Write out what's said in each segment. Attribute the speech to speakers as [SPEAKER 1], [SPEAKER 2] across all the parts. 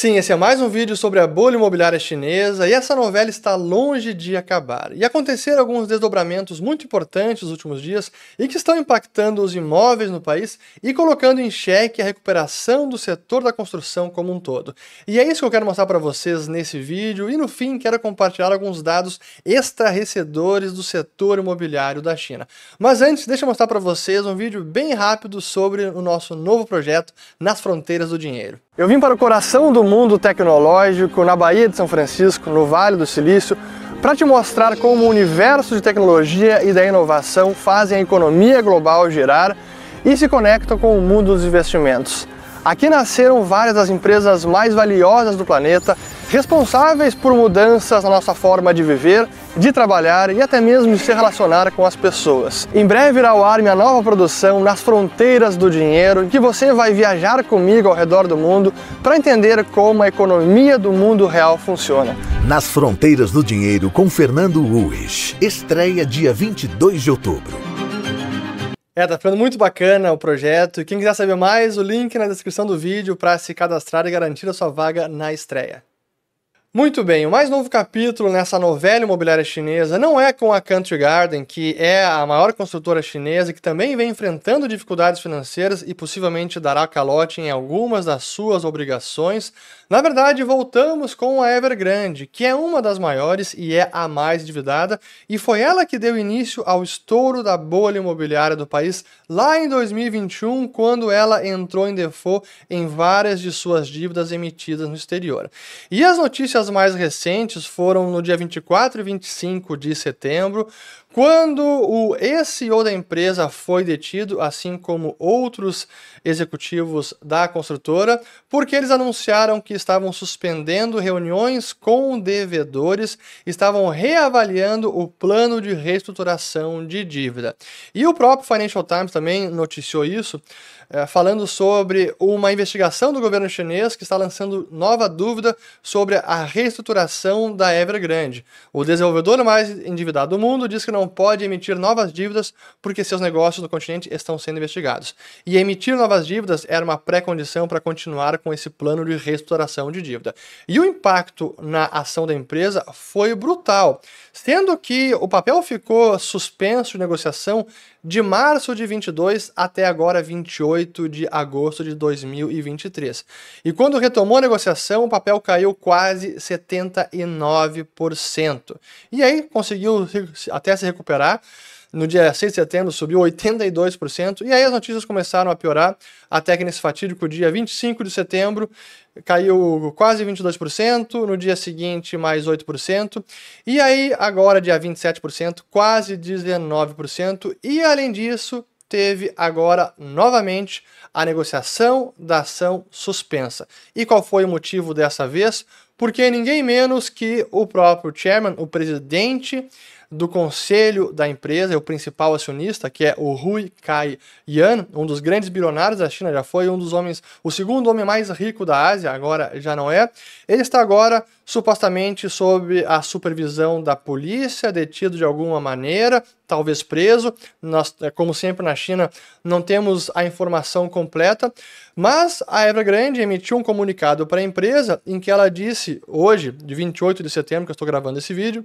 [SPEAKER 1] Sim, esse é mais um vídeo sobre a bolha imobiliária chinesa e essa novela está longe de acabar. E aconteceram alguns desdobramentos muito importantes nos últimos dias e que estão impactando os imóveis no país e colocando em xeque a recuperação do setor da construção como um todo. E é isso que eu quero mostrar para vocês nesse vídeo e no fim quero compartilhar alguns dados estarrecedores do setor imobiliário da China. Mas antes, deixa eu mostrar para vocês um vídeo bem rápido sobre o nosso novo projeto Nas Fronteiras do Dinheiro. Eu vim para o coração do mundo tecnológico, na Baía de São Francisco, no Vale do Silício, para te mostrar como o universo de tecnologia e da inovação fazem a economia global girar e se conectam com o mundo dos investimentos. Aqui nasceram várias das empresas mais valiosas do planeta responsáveis por mudanças na nossa forma de viver, de trabalhar e até mesmo de se relacionar com as pessoas. Em breve irá ao ar minha nova produção Nas Fronteiras do Dinheiro, em que você vai viajar comigo ao redor do mundo para entender como a economia do mundo real funciona.
[SPEAKER 2] Nas Fronteiras do Dinheiro com Fernando Ruiz. Estreia dia 22 de outubro.
[SPEAKER 1] É, tá ficando muito bacana o projeto. Quem quiser saber mais, o link na descrição do vídeo para se cadastrar e garantir a sua vaga na estreia. Muito bem, o mais novo capítulo nessa novela imobiliária chinesa não é com a Country Garden, que é a maior construtora chinesa que também vem enfrentando dificuldades financeiras e possivelmente dará calote em algumas das suas obrigações. Na verdade, voltamos com a Evergrande, que é uma das maiores e é a mais endividada, e foi ela que deu início ao estouro da bolha imobiliária do país lá em 2021, quando ela entrou em default em várias de suas dívidas emitidas no exterior. E as notícias notícias mais recentes foram no dia 24 e 25 de setembro, quando o ex-CEO da empresa foi detido, assim como outros executivos da construtora, porque eles anunciaram que estavam suspendendo reuniões com devedores, estavam reavaliando o plano de reestruturação de dívida. E o próprio Financial Times também noticiou isso, é, falando sobre uma investigação do governo chinês que está lançando nova dúvida sobre a reestruturação da Evergrande. O desenvolvedor mais endividado do mundo diz que não pode emitir novas dívidas porque seus negócios no continente estão sendo investigados. E emitir novas dívidas era uma pré-condição para continuar com esse plano de reestruturação de dívida. E o impacto na ação da empresa foi brutal, sendo que o papel ficou suspenso de negociação de março de 22 até agora 28 de agosto de 2023. E quando retomou a negociação, o papel caiu quase 79%. E aí conseguiu até se recuperar. No dia 6 de setembro subiu 82%, e aí as notícias começaram a piorar, até que nesse fatídico dia 25 de setembro caiu quase 22%, no dia seguinte mais 8%, e aí agora dia 27%, quase 19%, e além disso, teve agora novamente a negociação da ação suspensa. E qual foi o motivo dessa vez? Porque ninguém menos que o próprio chairman, o presidente do conselho da empresa, o principal acionista, que é o Hui Kai Yan, um dos grandes bilionários da China, já foi um dos homens, o segundo homem mais rico da Ásia, agora já não é. Ele está agora supostamente sob a supervisão da polícia, detido de alguma maneira, talvez preso. Nós, é, como sempre na China, não temos a informação completa, mas a Evergrande emitiu um comunicado para a empresa em que ela disse hoje, de 28 de setembro, que eu estou gravando esse vídeo,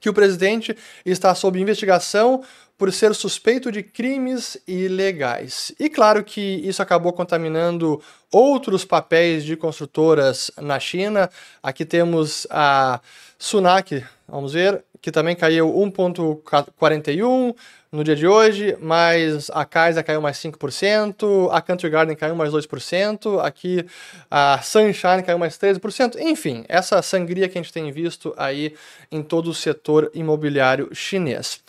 [SPEAKER 1] que o presidente está sob investigação por ser suspeito de crimes ilegais. E claro que isso acabou contaminando outros papéis de construtoras na China. Aqui temos a Sunac, vamos ver, que também caiu 1,41 no dia de hoje, mas a Kaisa caiu mais 5%, a Country Garden caiu mais 2%, aqui a Sunshine caiu mais 13%, enfim, essa sangria que a gente tem visto aí em todo o setor imobiliário chinês.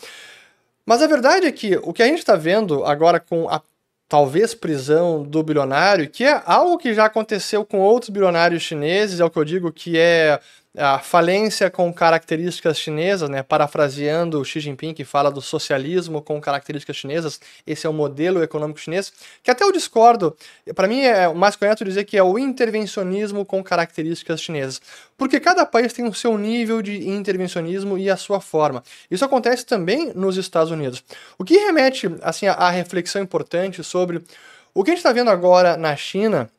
[SPEAKER 1] Mas a verdade é que o que a gente está vendo agora com a talvez prisão do bilionário, que é algo que já aconteceu com outros bilionários chineses, é o que eu digo que é a falência com características chinesas, né? parafraseando Xi Jinping, que fala do socialismo com características chinesas, esse é o modelo econômico chinês, que até eu discordo, para mim é mais correto dizer que é o intervencionismo com características chinesas, porque cada país tem o seu nível de intervencionismo e a sua forma. Isso acontece também nos Estados Unidos. O que remete assim, a reflexão importante sobre o que a gente está vendo agora na China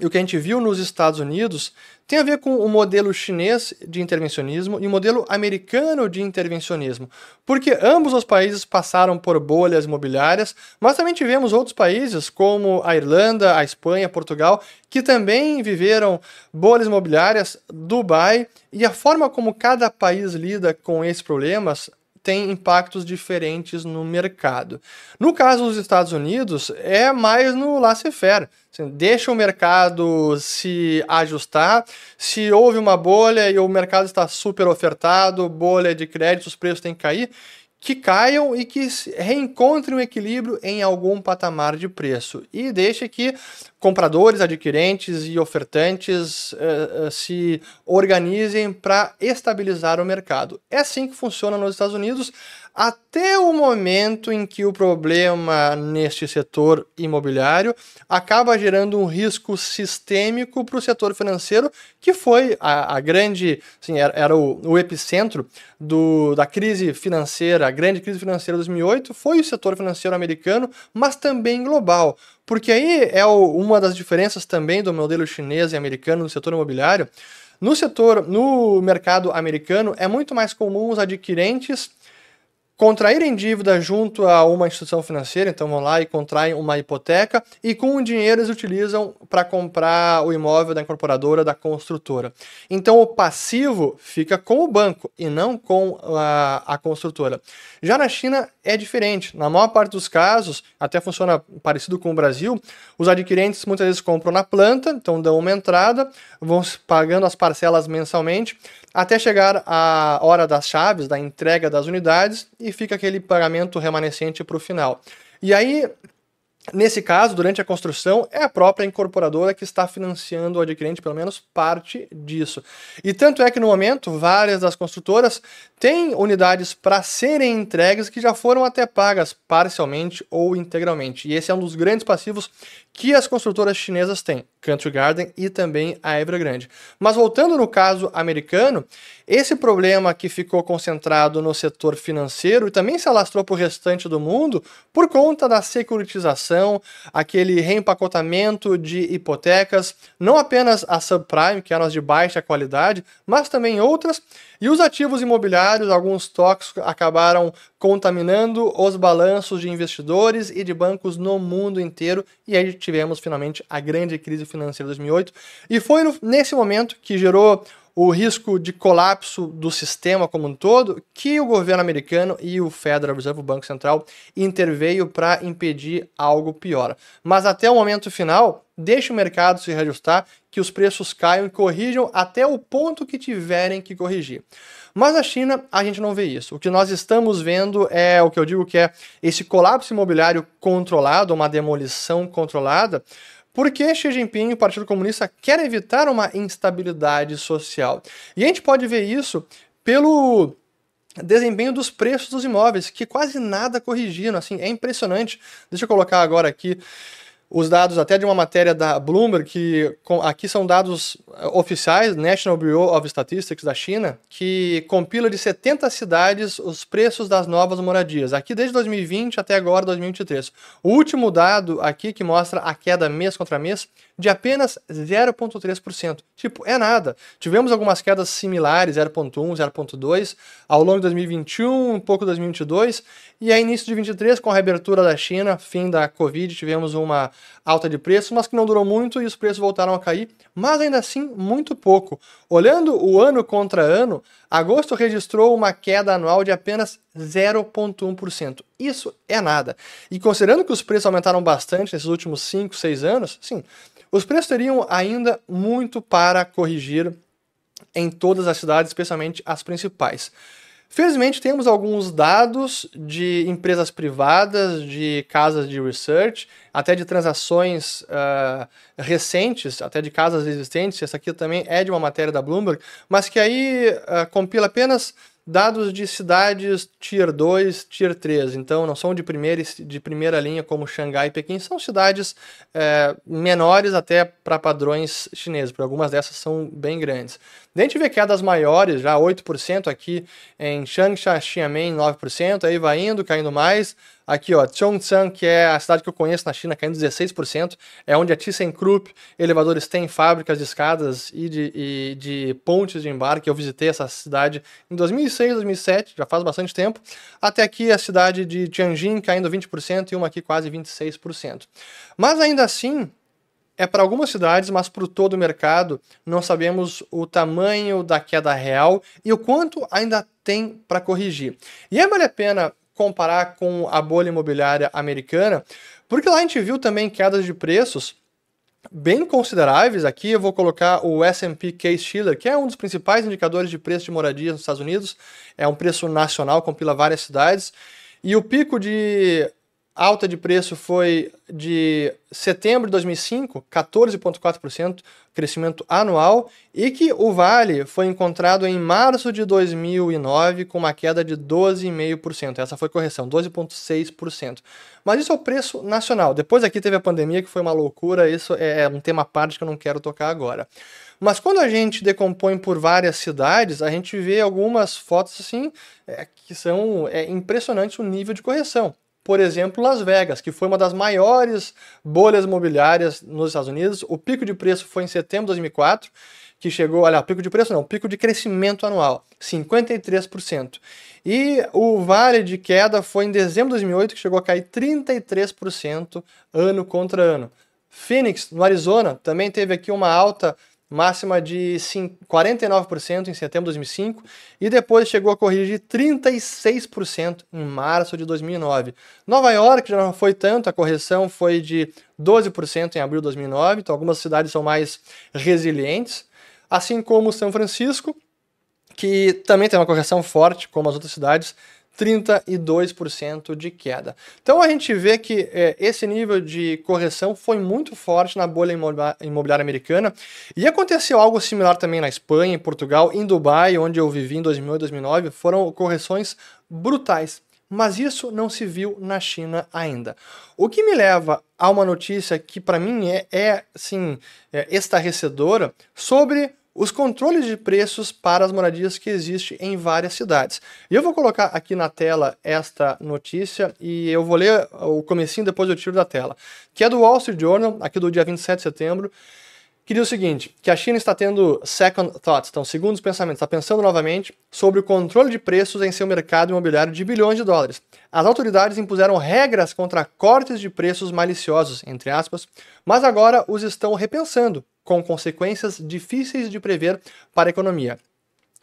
[SPEAKER 1] e o que a gente viu nos Estados Unidos tem a ver com o modelo chinês de intervencionismo e o modelo americano de intervencionismo, porque ambos os países passaram por bolhas imobiliárias, mas também tivemos outros países como a Irlanda, a Espanha, Portugal, que também viveram bolhas imobiliárias, Dubai, e a forma como cada país lida com esses problemas tem impactos diferentes no mercado. No caso dos Estados Unidos, é mais no laissez-faire. Assim, deixa o mercado se ajustar. Se houve uma bolha e o mercado está super ofertado, bolha de crédito, os preços têm que cair, que caiam e que reencontrem o equilíbrio em algum patamar de preço. E deixe que compradores, adquirentes e ofertantes uh, se organizem para estabilizar o mercado. É assim que funciona nos Estados Unidos até o momento em que o problema neste setor imobiliário acaba gerando um risco sistêmico para o setor financeiro, que foi a, a grande, assim, era, era o, o, epicentro do, da crise financeira, a grande crise financeira de 2008, foi o setor financeiro americano, mas também global. Porque aí é o, uma das diferenças também do modelo chinês e americano no setor imobiliário. No setor, no mercado americano, é muito mais comum os adquirentes contraírem dívida junto a uma instituição financeira, então vão lá e contraem uma hipoteca e com o dinheiro eles utilizam para comprar o imóvel da incorporadora, da construtora. Então o passivo fica com o banco e não com a, a construtora. Já na China é diferente. Na maior parte dos casos, até funciona parecido com o Brasil, os adquirentes muitas vezes compram na planta, então dão uma entrada, vão pagando as parcelas mensalmente até chegar a hora das chaves, da entrega das unidades, e fica aquele pagamento remanescente para o final. E aí, Nesse caso, durante a construção, é a própria incorporadora que está financiando o adquirente, pelo menos parte disso. E tanto é que no momento, várias das construtoras têm unidades para serem entregues que já foram até pagas parcialmente ou integralmente. E esse é um dos grandes passivos que as construtoras chinesas têm, Country Garden e também a Evergrande. Mas voltando no caso americano, esse problema que ficou concentrado no setor financeiro e também se alastrou para o restante do mundo por conta da securitização, aquele reempacotamento de hipotecas, não apenas a subprime, que eram as de baixa qualidade, mas também outras, e os ativos imobiliários, alguns tóxicos, acabaram contaminando os balanços de investidores e de bancos no mundo inteiro, e aí tivemos finalmente a grande crise financeira de 2008. E foi nesse momento que gerou o risco de colapso do sistema como um todo, que o governo americano e o Federal Reserve, o Banco Central, interveio para impedir algo pior. Mas até o momento final, deixe o mercado se reajustar, que os preços caiam e corrijam até o ponto que tiverem que corrigir. Mas na China, a gente não vê isso. O que nós estamos vendo é o que eu digo que é esse colapso imobiliário controlado, uma demolição controlada, porque Xi Jinping, o Partido Comunista, quer evitar uma instabilidade social. E a gente pode ver isso pelo desempenho dos preços dos imóveis, que quase nada corrigiram, assim, é impressionante. Deixa eu colocar agora aqui os dados até de uma matéria da Bloomberg, que aqui são dados eh, oficiais, National Bureau of Statistics da China, que compila de 70 cidades os preços das novas moradias, aqui desde 2020 até agora 2023. O último dado aqui que mostra a queda mês contra mês de apenas 0,3%. Tipo, é nada. Tivemos algumas quedas similares, 0,1, 0,2, ao longo de 2021, um pouco de 2022, e aí início de 2023, com a reabertura da China, fim da Covid, tivemos uma alta de preços, mas que não durou muito e os preços voltaram a cair, mas ainda assim muito pouco. Olhando o ano contra ano, agosto registrou uma queda anual de apenas 0,1%. Isso é nada. E considerando que os preços aumentaram bastante nesses últimos 5, 6 anos, sim, os preços teriam ainda muito para corrigir em todas as cidades, especialmente as principais. Felizmente, temos alguns dados de empresas privadas, de casas de research, até de transações uh, recentes, até de casas existentes. Essa aqui também é de uma matéria da Bloomberg, mas que aí uh, compila apenas dados de cidades Tier 2, Tier 3, então não são de primeira, de primeira linha como Xangai e Pequim, são cidades é, menores até para padrões chineses, porque algumas dessas são bem grandes. Daí a gente vê quedas maiores, já 8% aqui em Changsha, Xiamen 9%, aí vai indo, caindo mais, Aqui, ó, Chongqing, que é a cidade que eu conheço na China, caindo 16%. É onde a ThyssenKrupp Elevadores tem fábricas de escadas e de, e de pontes de embarque. Eu visitei essa cidade em 2006, 2007, já faz bastante tempo. Até aqui a cidade de Tianjin caindo 20% e uma aqui quase 26%. Mas ainda assim, é para algumas cidades, mas para todo o mercado, não sabemos o tamanho da queda real e o quanto ainda tem para corrigir. E aí vale a pena comparar com a bolha imobiliária americana, porque lá a gente viu também quedas de preços bem consideráveis. Aqui eu vou colocar o S&P Case-Shiller, que é um dos principais indicadores de preço de moradia nos Estados Unidos. É um preço nacional, compila várias cidades. E o pico de alta de preço foi de setembro de 2005, 14,4% crescimento anual, e que o vale foi encontrado em março de 2009 com uma queda de 12,5%. Essa foi correção, 12,6%. Mas isso é o preço nacional. Depois aqui teve a pandemia, que foi uma loucura, isso é, é um tema à parte que eu não quero tocar agora. Mas quando a gente decompõe por várias cidades, a gente vê algumas fotos assim é, que são é, impressionantes o nível de correção por exemplo, Las Vegas, que foi uma das maiores bolhas imobiliárias nos Estados Unidos. O pico de preço foi em setembro de 2004, que chegou, olha, pico de preço não, pico de crescimento anual, 53%. E o vale de queda foi em dezembro de 2008, que chegou a cair 33% ano contra ano. Phoenix, no Arizona, também teve aqui uma alta máxima de 49% em setembro de 2005 e depois chegou a corrigir 36% em março de 2009. Nova York já não foi tanto, a correção foi de 12% em abril de 2009, então algumas cidades são mais resilientes, assim como São Francisco, que também tem uma correção forte, como as outras cidades, 32% de queda. Então a gente vê que é, esse nível de correção foi muito forte na bolha imobiliária americana e aconteceu algo similar também na Espanha, em Portugal, em Dubai, onde eu vivi em 2008 2009, foram correções brutais. Mas isso não se viu na China ainda. O que me leva a uma notícia que para mim é, é, assim, é estarrecedora sobre os controles de preços para as moradias que existem em várias cidades. E eu vou colocar aqui na tela esta notícia e eu vou ler o comecinho depois eu tiro da tela, que é do Wall Street Journal, aqui do dia 27 de setembro, que diz o seguinte, que a China está tendo second thoughts, então segundos pensamentos, está pensando novamente sobre o controle de preços em seu mercado imobiliário de bilhões de dólares. As autoridades impuseram regras contra cortes de preços maliciosos, entre aspas, mas agora os estão repensando, com consequências difíceis de prever para a economia.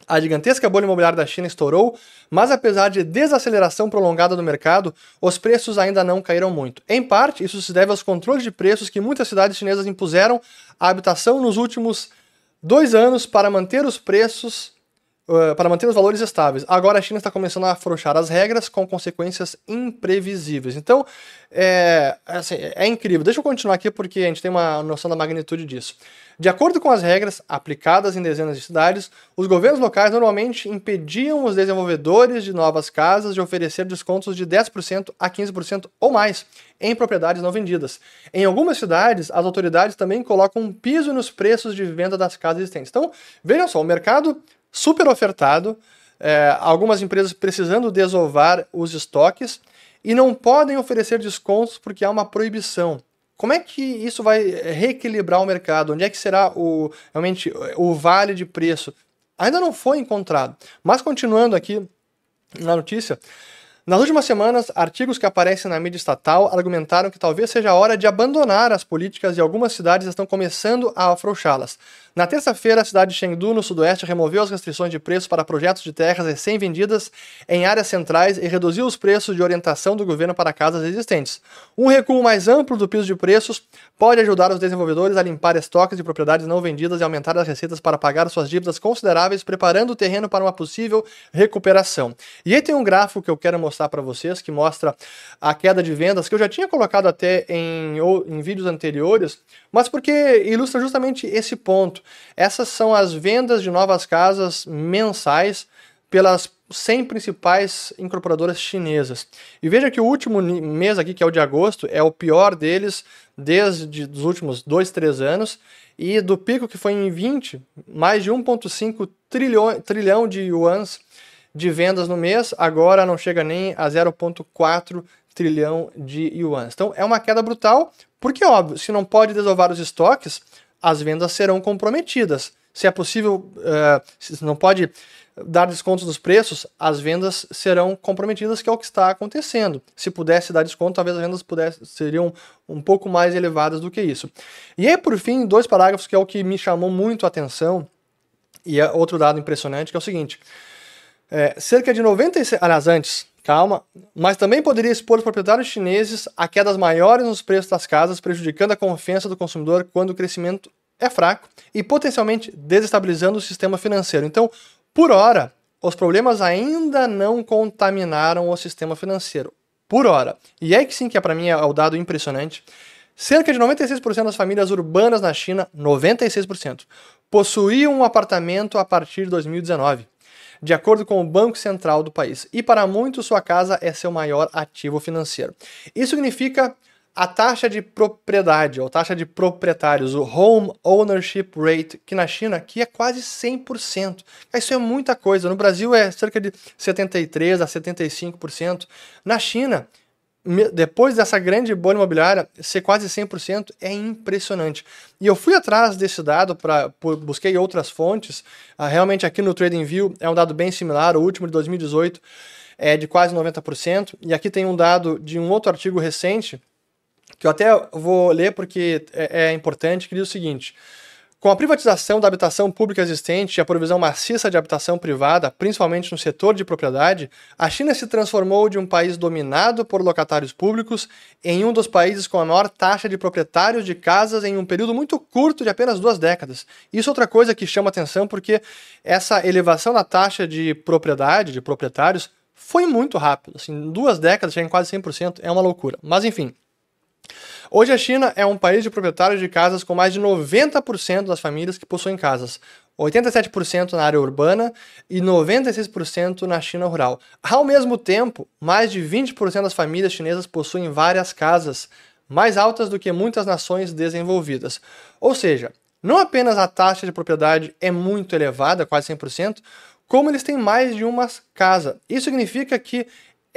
[SPEAKER 1] A gigantesca bolha imobiliária da China estourou, mas apesar de desaceleração prolongada do mercado, os preços ainda não caíram muito. Em parte, isso se deve aos controles de preços que muitas cidades chinesas impuseram à habitação nos últimos dois anos para manter os preços Uh, para manter os valores estáveis. Agora a China está começando a afrouxar as regras com consequências imprevisíveis. Então, é, assim, é incrível. Deixa eu continuar aqui porque a gente tem uma noção da magnitude disso. De acordo com as regras aplicadas em dezenas de cidades, os governos locais normalmente impediam os desenvolvedores de novas casas de oferecer descontos de 10% a 15% ou mais em propriedades não vendidas. Em algumas cidades, as autoridades também colocam um piso nos preços de venda das casas existentes. Então, vejam só, o mercado super ofertado, é, algumas empresas precisando desovar os estoques e não podem oferecer descontos porque há uma proibição. Como é que isso vai reequilibrar o mercado? Onde é que será o, realmente o vale de preço? Ainda não foi encontrado. Mas continuando aqui na notícia, nas últimas semanas, artigos que aparecem na mídia estatal argumentaram que talvez seja a hora de abandonar as políticas e algumas cidades estão começando a afrouxá-las. Na terça-feira, a cidade de Chengdu, no sudoeste, removeu as restrições de preço para projetos de terras recém-vendidas em áreas centrais e reduziu os preços de orientação do governo para casas existentes. Um recuo mais amplo do piso de preços pode ajudar os desenvolvedores a limpar estoques de propriedades não vendidas e aumentar as receitas para pagar suas dívidas consideráveis, preparando o terreno para uma possível recuperação. E aí tem um gráfico que eu quero mostrar para vocês, que mostra a queda de vendas, que eu já tinha colocado até em, em vídeos anteriores, mas porque ilustra justamente esse ponto. Essas são as vendas de novas casas mensais pelas 100 principais incorporadoras chinesas. E veja que o último mês aqui, que é o de agosto, é o pior deles desde os últimos 2, 3 anos. E do pico que foi em 20, mais de 1,5 trilhão, trilhão de yuans de vendas no mês, agora não chega nem a 0,4 trilhão de yuans. Então é uma queda brutal, porque óbvio, se não pode desovar os estoques, as vendas serão comprometidas. Se é possível, uh, se não pode dar descontos nos preços, as vendas serão comprometidas, que é o que está acontecendo. Se pudesse dar desconto, talvez as vendas pudesse, seriam um pouco mais elevadas do que isso. E aí, por fim, dois parágrafos que é o que me chamou muito a atenção, e é outro dado impressionante, que é o seguinte. É, cerca de 96. Aliás, antes, calma. Mas também poderia expor os proprietários chineses a quedas maiores nos preços das casas, prejudicando a confiança do consumidor quando o crescimento é fraco e potencialmente desestabilizando o sistema financeiro. Então, por hora, os problemas ainda não contaminaram o sistema financeiro. Por hora. E é que sim que é para mim é o dado impressionante. Cerca de 96% das famílias urbanas na China, 96%, possuíam um apartamento a partir de 2019, de acordo com o Banco Central do país. E para muitos, sua casa é seu maior ativo financeiro. Isso significa a taxa de propriedade, ou taxa de proprietários, o Home Ownership Rate, que na China aqui é quase 100%. Isso é muita coisa. No Brasil é cerca de 73% a 75%. Na China, depois dessa grande bolha imobiliária ser quase 100% é impressionante. E eu fui atrás desse dado, para busquei outras fontes. Uh, realmente aqui no TradingView é um dado bem similar, o último de 2018 é de quase 90%. E aqui tem um dado de um outro artigo recente que eu até vou ler porque é, é importante, que diz o seguinte. Com a privatização da habitação pública existente e a provisão maciça de habitação privada, principalmente no setor de propriedade, a China se transformou de um país dominado por locatários públicos em um dos países com a maior taxa de proprietários de casas em um período muito curto de apenas duas décadas. Isso é outra coisa que chama atenção porque essa elevação da taxa de propriedade, de proprietários, foi muito rápido. Assim, duas décadas, já em quase 100%, é uma loucura. Mas enfim, Hoje a China é um país de proprietários de casas com mais de 90% das famílias que possuem casas. 87% na área urbana e 96% na China rural. Ao mesmo tempo, mais de 20% das famílias chinesas possuem várias casas, mais altas do que muitas nações desenvolvidas. Ou seja, não apenas a taxa de propriedade é muito elevada, quase 100%, como eles têm mais de uma casa. Isso significa que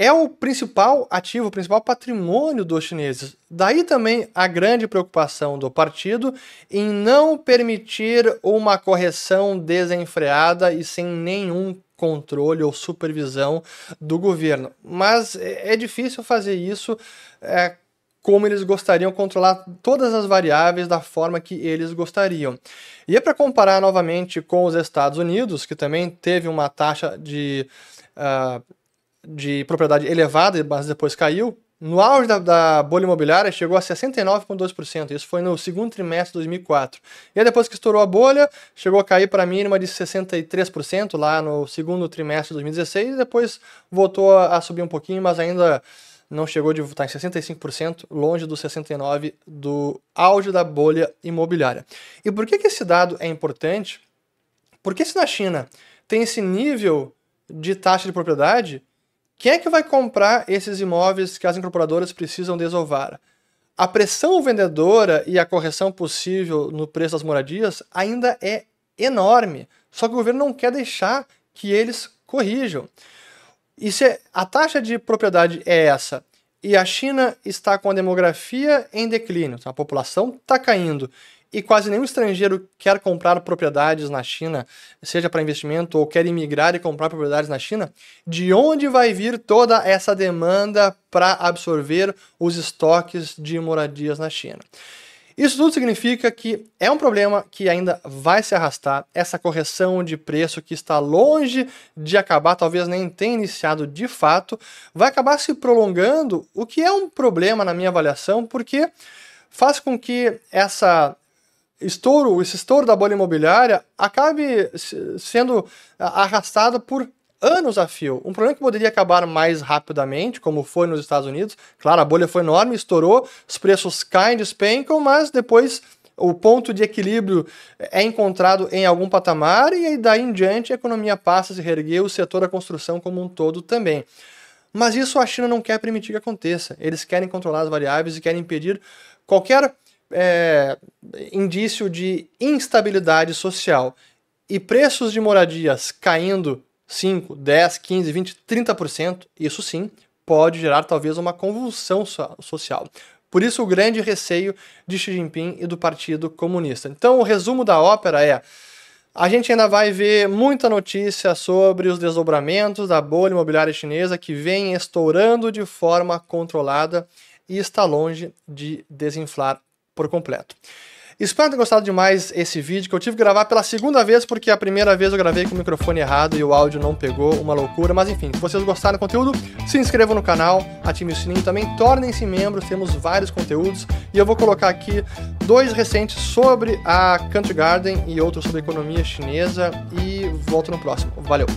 [SPEAKER 1] é o principal ativo, o principal patrimônio dos chineses. Daí também a grande preocupação do partido em não permitir uma correção desenfreada e sem nenhum controle ou supervisão do governo. Mas é, é difícil fazer isso é, como eles gostariam, controlar todas as variáveis da forma que eles gostariam. E é para comparar novamente com os Estados Unidos, que também teve uma taxa de. Uh, de propriedade elevada, mas depois caiu. No auge da, da bolha imobiliária chegou a 69,2%. Isso foi no segundo trimestre de 2004. E aí depois que estourou a bolha, chegou a cair para a mínima de 63% lá no segundo trimestre de 2016 e depois voltou a, a subir um pouquinho, mas ainda não chegou de estar tá em 65%, longe dos 69% do auge da bolha imobiliária. E por que, que esse dado é importante? Porque se na China tem esse nível de taxa de propriedade, quem é que vai comprar esses imóveis que as incorporadoras precisam desovar? A pressão vendedora e a correção possível no preço das moradias ainda é enorme. Só que o governo não quer deixar que eles corrijam. E se a taxa de propriedade é essa e a China está com a demografia em declínio, a população está caindo e quase nenhum estrangeiro quer comprar propriedades na China, seja para investimento ou quer imigrar e comprar propriedades na China, de onde vai vir toda essa demanda para absorver os estoques de moradias na China? Isso tudo significa que é um problema que ainda vai se arrastar, essa correção de preço que está longe de acabar, talvez nem tenha iniciado de fato, vai acabar se prolongando, o que é um problema na minha avaliação, porque faz com que essa estouro, esse estouro da bolha imobiliária acabe sendo arrastado por anos a fio. Um problema que poderia acabar mais rapidamente, como foi nos Estados Unidos. Claro, a bolha foi enorme, estourou, os preços caem, despencam, mas depois o ponto de equilíbrio é encontrado em algum patamar e daí em diante a economia passa a se reerguer, o setor da construção como um todo também. Mas isso a China não quer permitir que aconteça. Eles querem controlar as variáveis e querem impedir qualquer é, indício de instabilidade social e preços de moradias caindo 5, 10, 15, 20, 30%, isso sim pode gerar talvez uma convulsão social. Por isso, o grande receio de Xi Jinping e do Partido Comunista. Então, o resumo da ópera é. A gente ainda vai ver muita notícia sobre os desdobramentos da bolha imobiliária chinesa que vem estourando de forma controlada e está longe de desinflar por completo. Espero ter gostado demais esse vídeo, que eu tive que gravar pela segunda vez, porque a primeira vez eu gravei com o microfone errado e o áudio não pegou, uma loucura. Mas enfim, se vocês gostaram do conteúdo, se inscrevam no canal, ativem o sininho também, tornem-se membros, temos vários conteúdos. E eu vou colocar aqui dois recentes sobre a Country Garden e outros sobre economia chinesa. E volto no próximo. Valeu!